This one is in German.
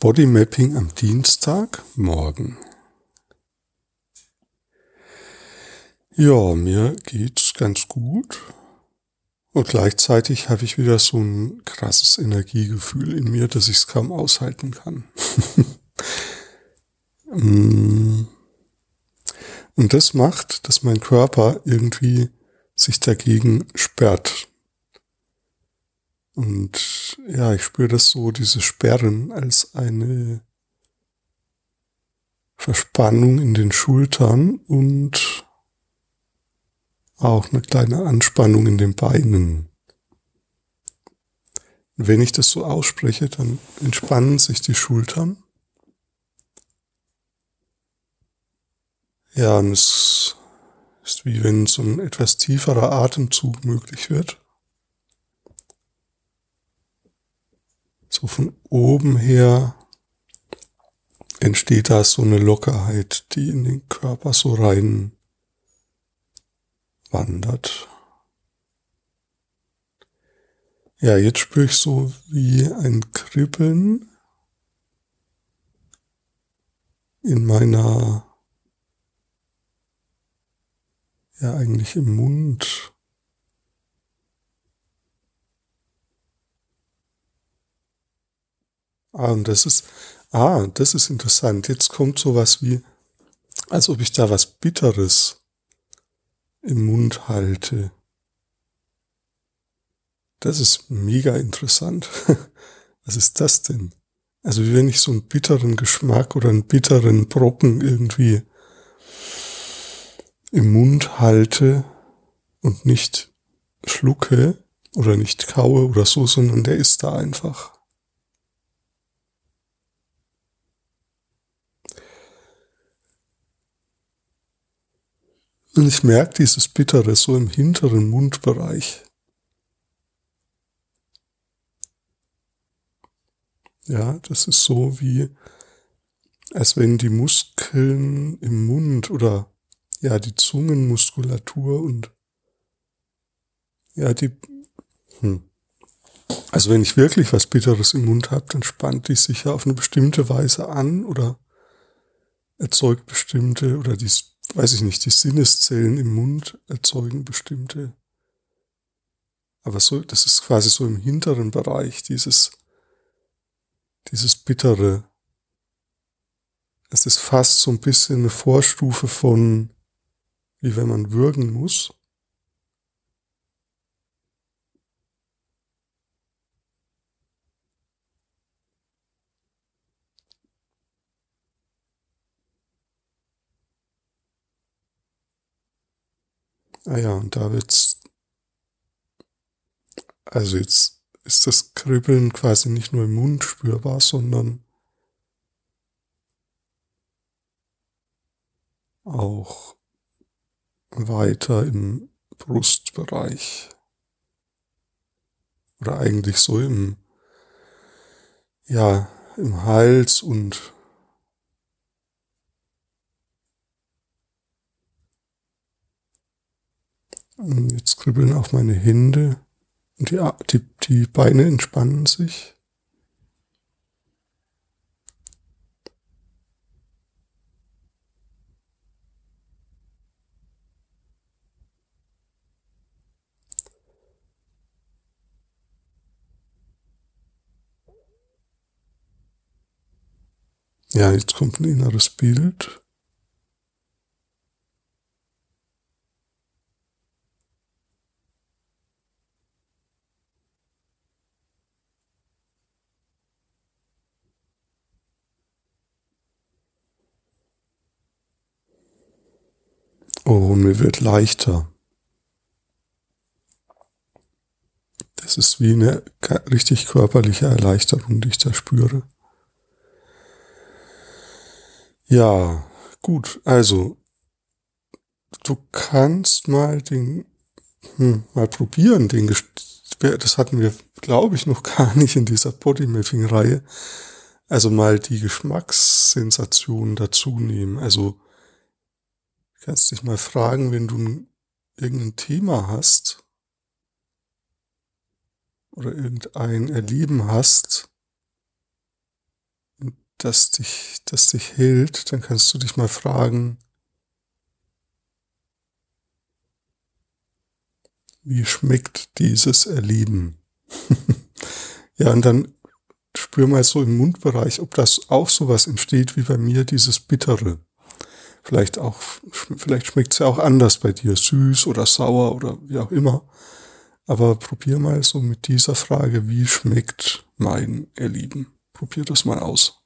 Bodymapping am Dienstag morgen. Ja, mir geht's ganz gut. Und gleichzeitig habe ich wieder so ein krasses Energiegefühl in mir, dass ich es kaum aushalten kann. Mm. Und das macht, dass mein Körper irgendwie sich dagegen sperrt. Und ja, ich spüre das so, diese Sperren als eine Verspannung in den Schultern und auch eine kleine Anspannung in den Beinen. Wenn ich das so ausspreche, dann entspannen sich die Schultern. Ja, und es ist wie wenn so ein etwas tieferer Atemzug möglich wird. So von oben her entsteht da so eine Lockerheit, die in den Körper so rein wandert. Ja, jetzt spüre ich so wie ein Kribbeln in meiner, ja eigentlich im Mund. Ah, und das ist, ah, das ist interessant. Jetzt kommt sowas wie, als ob ich da was Bitteres im Mund halte. Das ist mega interessant. Was ist das denn? Also wie wenn ich so einen bitteren Geschmack oder einen bitteren Brocken irgendwie im Mund halte und nicht schlucke oder nicht kaue oder so, sondern der ist da einfach. Und ich merke dieses Bittere so im hinteren Mundbereich. Ja, das ist so wie, als wenn die Muskeln im Mund oder ja, die Zungenmuskulatur und ja, die, hm. also wenn ich wirklich was Bitteres im Mund habe, dann spannt die sich ja auf eine bestimmte Weise an oder erzeugt bestimmte oder die weiß ich nicht, die Sinneszellen im Mund erzeugen bestimmte. Aber so, das ist quasi so im hinteren Bereich, dieses, dieses Bittere. Es ist fast so ein bisschen eine Vorstufe von, wie wenn man würgen muss. Ah ja, und da wird's, also jetzt ist das Kribbeln quasi nicht nur im Mund spürbar, sondern auch weiter im Brustbereich. Oder eigentlich so im, ja, im Hals und Jetzt kribbeln auch meine Hände und die, die, die Beine entspannen sich. Ja, jetzt kommt ein inneres Bild. Oh, mir wird leichter. Das ist wie eine richtig körperliche Erleichterung, die ich da spüre. Ja, gut, also du kannst mal den, hm, mal probieren, den, das hatten wir, glaube ich, noch gar nicht in dieser Bodymapping-Reihe. Also mal die Geschmackssensation dazu nehmen. Also kannst dich mal fragen, wenn du irgendein Thema hast oder irgendein Erleben hast, das dich, das dich hält, dann kannst du dich mal fragen, wie schmeckt dieses Erleben? ja, und dann spür mal so im Mundbereich, ob das auch sowas entsteht wie bei mir, dieses Bittere. Vielleicht auch, vielleicht schmeckt es ja auch anders bei dir, süß oder sauer oder wie auch immer. Aber probier mal so mit dieser Frage, wie schmeckt mein Erlieben? Probier das mal aus.